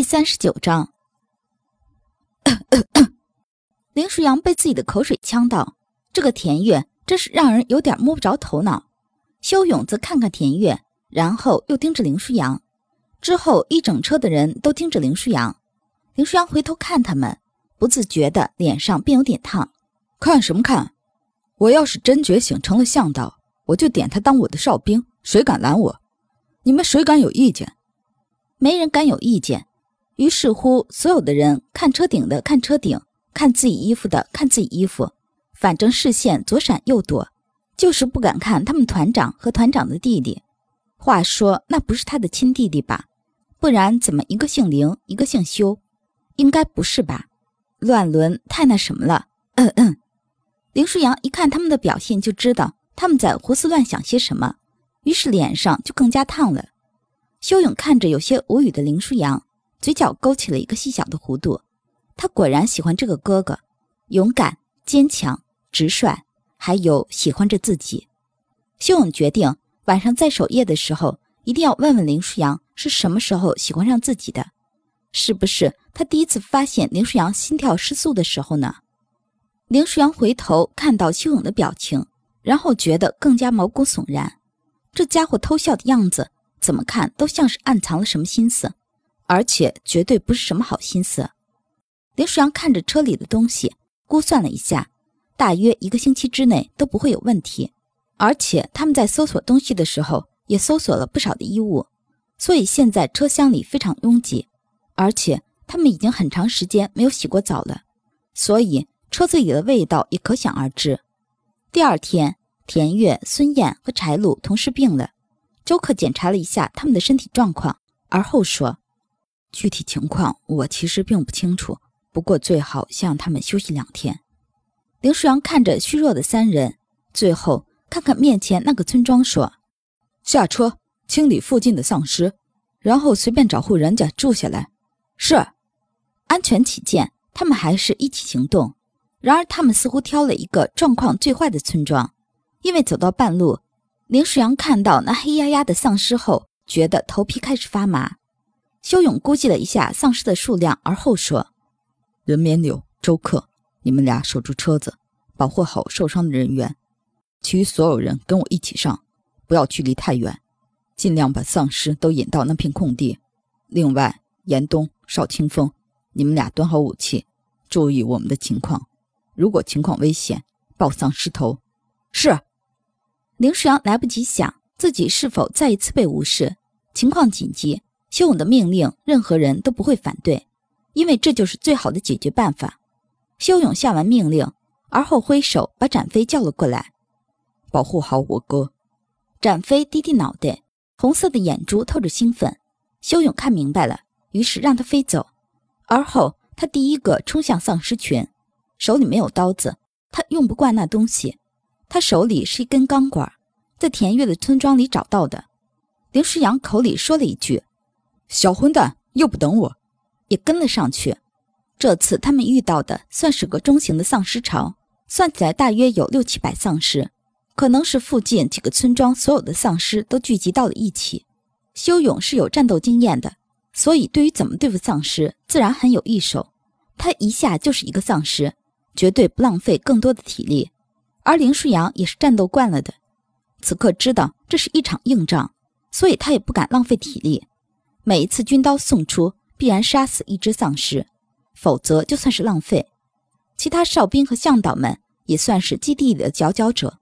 第三十九章，林舒扬被自己的口水呛到，这个田月真是让人有点摸不着头脑。修勇则看看田月，然后又盯着林舒扬，之后一整车的人都盯着林舒扬。林舒扬回头看他们，不自觉的脸上便有点烫。看什么看？我要是真觉醒成了向导，我就点他当我的哨兵，谁敢拦我？你们谁敢有意见？没人敢有意见。于是乎，所有的人看车顶的看车顶，看自己衣服的看自己衣服，反正视线左闪右躲，就是不敢看他们团长和团长的弟弟。话说，那不是他的亲弟弟吧？不然怎么一个姓林，一个姓修？应该不是吧？乱伦太那什么了。嗯嗯。林舒扬一看他们的表现，就知道他们在胡思乱想些什么，于是脸上就更加烫了。修勇看着有些无语的林舒扬。嘴角勾起了一个细小的弧度，他果然喜欢这个哥哥，勇敢、坚强、直率，还有喜欢着自己。修勇决定晚上在守夜的时候，一定要问问林舒扬是什么时候喜欢上自己的，是不是他第一次发现林舒扬心跳失速的时候呢？林舒扬回头看到修勇的表情，然后觉得更加毛骨悚然。这家伙偷笑的样子，怎么看都像是暗藏了什么心思。而且绝对不是什么好心思。林舒扬看着车里的东西，估算了一下，大约一个星期之内都不会有问题。而且他们在搜索东西的时候，也搜索了不少的衣物，所以现在车厢里非常拥挤。而且他们已经很长时间没有洗过澡了，所以车子里的味道也可想而知。第二天，田月、孙燕和柴鲁同时病了。周克检查了一下他们的身体状况，而后说。具体情况我其实并不清楚，不过最好先让他们休息两天。林舒扬看着虚弱的三人，最后看看面前那个村庄，说：“下车清理附近的丧尸，然后随便找户人家住下来。”是。安全起见，他们还是一起行动。然而他们似乎挑了一个状况最坏的村庄，因为走到半路，林舒扬看到那黑压压的丧尸后，觉得头皮开始发麻。修勇估计了一下丧尸的数量，而后说：“任绵柳、周克，你们俩守住车子，保护好受伤的人员。其余所有人跟我一起上，不要距离太远，尽量把丧尸都引到那片空地。另外，严冬、邵清风，你们俩端好武器，注意我们的情况。如果情况危险，报丧尸头。”是。林世阳来不及想自己是否再一次被无视，情况紧急。修勇的命令，任何人都不会反对，因为这就是最好的解决办法。修勇下完命令，而后挥手把展飞叫了过来，保护好我哥。展飞低低脑袋，红色的眼珠透着兴奋。修勇看明白了，于是让他飞走。而后他第一个冲向丧尸群，手里没有刀子，他用不惯那东西。他手里是一根钢管，在田月的村庄里找到的。林诗阳口里说了一句。小混蛋又不等我，也跟了上去。这次他们遇到的算是个中型的丧尸潮，算起来大约有六七百丧尸，可能是附近几个村庄所有的丧尸都聚集到了一起。修勇是有战斗经验的，所以对于怎么对付丧尸自然很有一手。他一下就是一个丧尸，绝对不浪费更多的体力。而林舒扬也是战斗惯了的，此刻知道这是一场硬仗，所以他也不敢浪费体力。每一次军刀送出，必然杀死一只丧尸，否则就算是浪费。其他哨兵和向导们也算是基地里的佼佼者，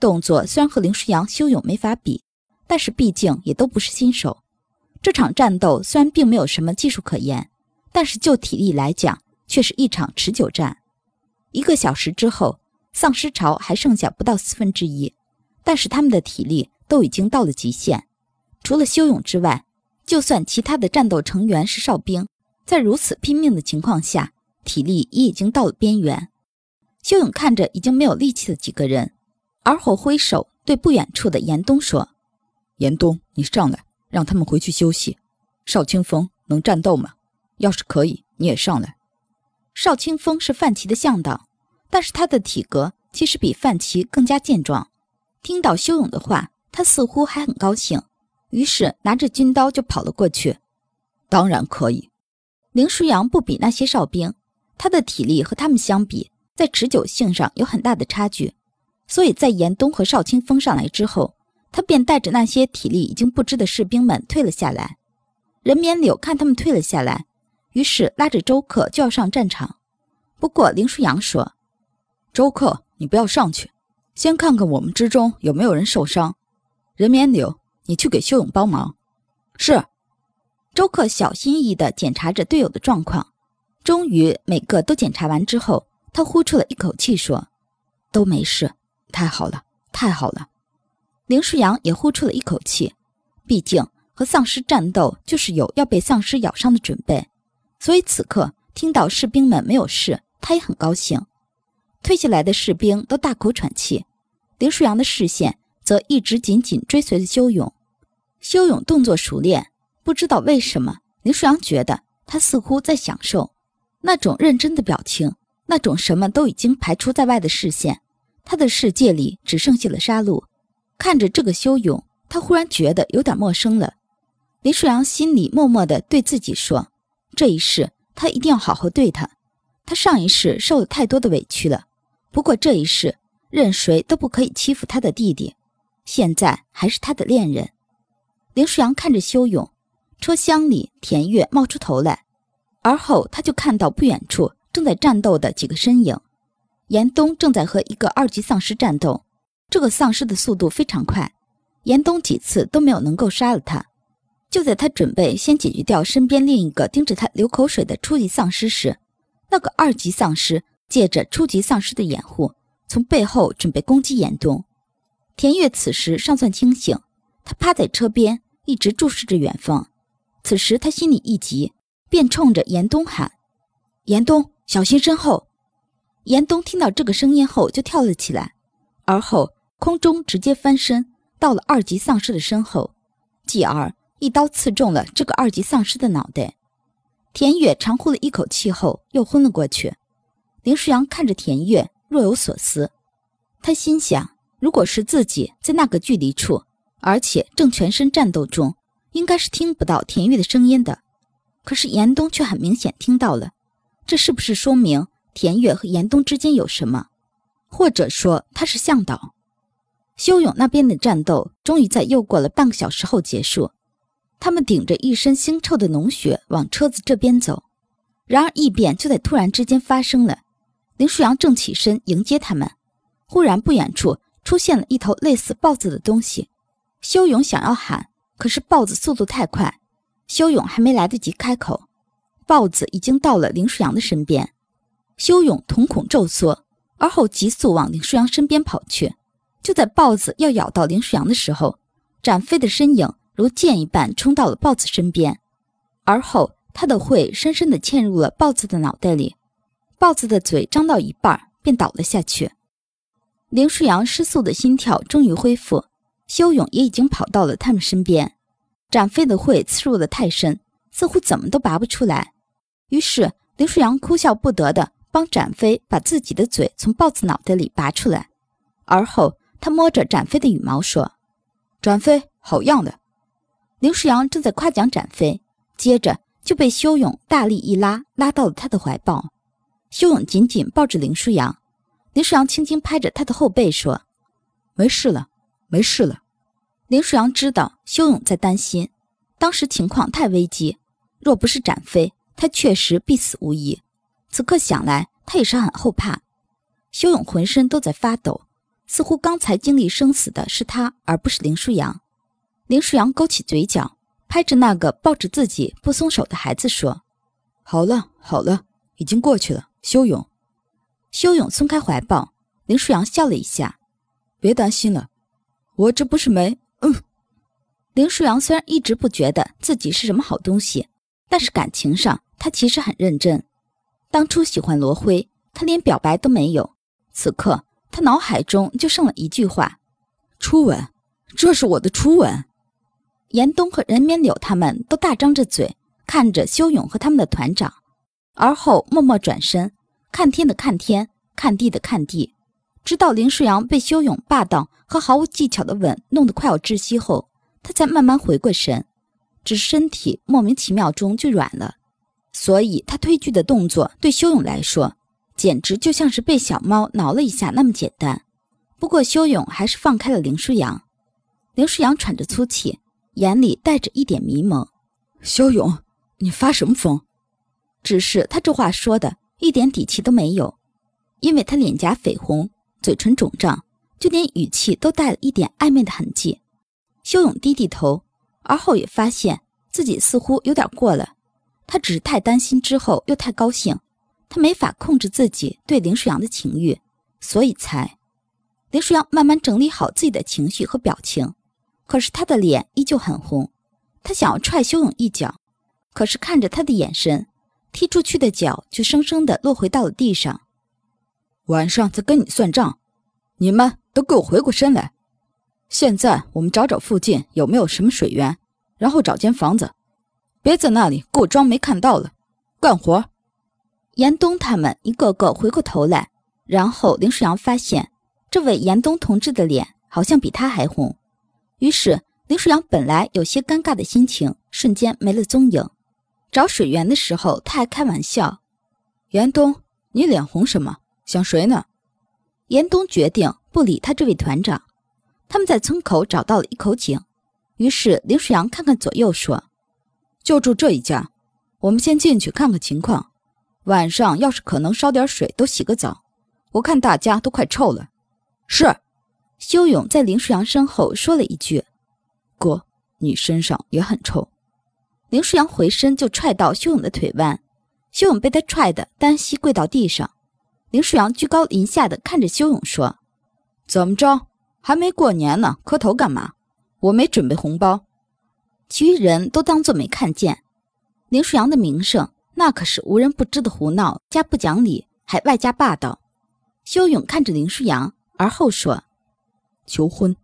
动作虽然和林舒扬、修勇没法比，但是毕竟也都不是新手。这场战斗虽然并没有什么技术可言，但是就体力来讲，却是一场持久战。一个小时之后，丧尸潮还剩下不到四分之一，但是他们的体力都已经到了极限，除了修勇之外。就算其他的战斗成员是哨兵，在如此拼命的情况下，体力也已经到了边缘。修勇看着已经没有力气的几个人，而后挥手对不远处的严冬说：“严冬，你上来，让他们回去休息。邵清风能战斗吗？要是可以，你也上来。”邵清风是范奇的向导，但是他的体格其实比范奇更加健壮。听到修勇的话，他似乎还很高兴。于是拿着军刀就跑了过去。当然可以，林舒扬不比那些哨兵，他的体力和他们相比，在持久性上有很大的差距，所以在严冬和邵清风上来之后，他便带着那些体力已经不支的士兵们退了下来。任绵柳看他们退了下来，于是拉着周克就要上战场。不过林舒扬说：“周克，你不要上去，先看看我们之中有没有人受伤。任绵柳，你去给修勇帮忙。”是。周克小心翼翼地检查着队友的状况，终于每个都检查完之后，他呼出了一口气说：“都没事，太好了，太好了。”林舒扬也呼出了一口气，毕竟和丧尸战斗就是有要被丧尸咬伤的准备，所以此刻听到士兵们没有事，他也很高兴。退下来的士兵都大口喘气，林舒扬的视线则一直紧紧追随着修勇。修勇动作熟练。不知道为什么，林舒扬觉得他似乎在享受那种认真的表情，那种什么都已经排除在外的视线。他的世界里只剩下了杀戮。看着这个修勇，他忽然觉得有点陌生了。林舒扬心里默默地对自己说：“这一世，他一定要好好对他。他上一世受了太多的委屈了，不过这一世，任谁都不可以欺负他的弟弟。现在还是他的恋人。”林舒扬看着修勇。车厢里，田月冒出头来，而后他就看到不远处正在战斗的几个身影。严冬正在和一个二级丧尸战斗，这个丧尸的速度非常快，严冬几次都没有能够杀了他。就在他准备先解决掉身边另一个盯着他流口水的初级丧尸时，那个二级丧尸借着初级丧尸的掩护，从背后准备攻击严冬。田月此时尚算清醒，他趴在车边，一直注视着远方。此时他心里一急，便冲着严冬喊：“严冬，小心身后！”严冬听到这个声音后就跳了起来，而后空中直接翻身到了二级丧尸的身后，继而一刀刺中了这个二级丧尸的脑袋。田月长呼了一口气后又昏了过去。林舒扬看着田月，若有所思。他心想：如果是自己在那个距离处，而且正全身战斗中。应该是听不到田月的声音的，可是严冬却很明显听到了，这是不是说明田月和严冬之间有什么？或者说他是向导？修勇那边的战斗终于在又过了半个小时后结束，他们顶着一身腥臭的脓血往车子这边走，然而异变就在突然之间发生了。林舒扬正起身迎接他们，忽然不远处出现了一头类似豹子的东西，修勇想要喊。可是豹子速度太快，修勇还没来得及开口，豹子已经到了林舒扬的身边。修勇瞳孔骤缩，而后急速往林舒扬身边跑去。就在豹子要咬到林舒扬的时候，展飞的身影如箭一般冲到了豹子身边，而后他的喙深深地嵌入了豹子的脑袋里，豹子的嘴张到一半便倒了下去。林舒扬失速的心跳终于恢复。修勇也已经跑到了他们身边，展飞的喙刺入的太深，似乎怎么都拔不出来。于是林舒扬哭笑不得的帮展飞把自己的嘴从豹子脑袋里拔出来，而后他摸着展飞的羽毛说：“展飞，好样的！”林舒扬正在夸奖展飞，接着就被修勇大力一拉，拉到了他的怀抱。修勇紧紧抱着林舒扬，林舒扬轻轻拍着他的后背说：“没事了，没事了。”林舒扬知道修勇在担心，当时情况太危机，若不是展飞，他确实必死无疑。此刻想来，他也是很后怕。修勇浑身都在发抖，似乎刚才经历生死的是他，而不是林舒扬。林舒扬勾起嘴角，拍着那个抱着自己不松手的孩子说：“好了，好了，已经过去了。”修勇，修勇松开怀抱，林舒扬笑了一下：“别担心了，我这不是没……”林舒扬虽然一直不觉得自己是什么好东西，但是感情上他其实很认真。当初喜欢罗辉，他连表白都没有。此刻他脑海中就剩了一句话：“初吻，这是我的初吻。”严冬和任绵柳他们都大张着嘴看着修勇和他们的团长，而后默默转身，看天的看天，看地的看地。直到林舒扬被修勇霸道和毫无技巧的吻弄得快要窒息后，他才慢慢回过神，只是身体莫名其妙中就软了。所以他推拒的动作对修勇来说，简直就像是被小猫挠了一下那么简单。不过修勇还是放开了林舒扬。林舒扬喘着粗气，眼里带着一点迷蒙。修勇，你发什么疯？只是他这话说的一点底气都没有，因为他脸颊绯红，嘴唇肿胀，就连语气都带了一点暧昧的痕迹。修勇低低头，而后也发现自己似乎有点过了。他只是太担心，之后又太高兴，他没法控制自己对林舒扬的情欲，所以才……林舒扬慢慢整理好自己的情绪和表情，可是他的脸依旧很红。他想要踹修勇一脚，可是看着他的眼神，踢出去的脚就生生的落回到了地上。晚上再跟你算账，你们都给我回过身来。现在我们找找附近有没有什么水源，然后找间房子，别在那里给我装没看到了，干活。严冬他们一个个回过头来，然后林舒扬发现。这位严冬同志的脸好像比他还红，于是林舒扬本来有些尴尬的心情瞬间没了踪影。找水源的时候，他还开玩笑：“严冬，你脸红什么？想谁呢？”严冬决定不理他这位团长。他们在村口找到了一口井，于是林舒阳看看左右说：“就住这一家，我们先进去看看情况。晚上要是可能烧点水，都洗个澡。我看大家都快臭了。”是，修勇在林舒阳身后说了一句：“哥，你身上也很臭。”林舒阳回身就踹到修勇的腿弯，修勇被他踹得单膝跪到地上。林舒阳居高临下的看着修勇说：“怎么着？还没过年呢，磕头干嘛？我没准备红包。”其余人都当做没看见。林舒扬的名声那可是无人不知的胡闹加不讲理，还外加霸道。修勇看着林舒扬。而后说：“求婚。”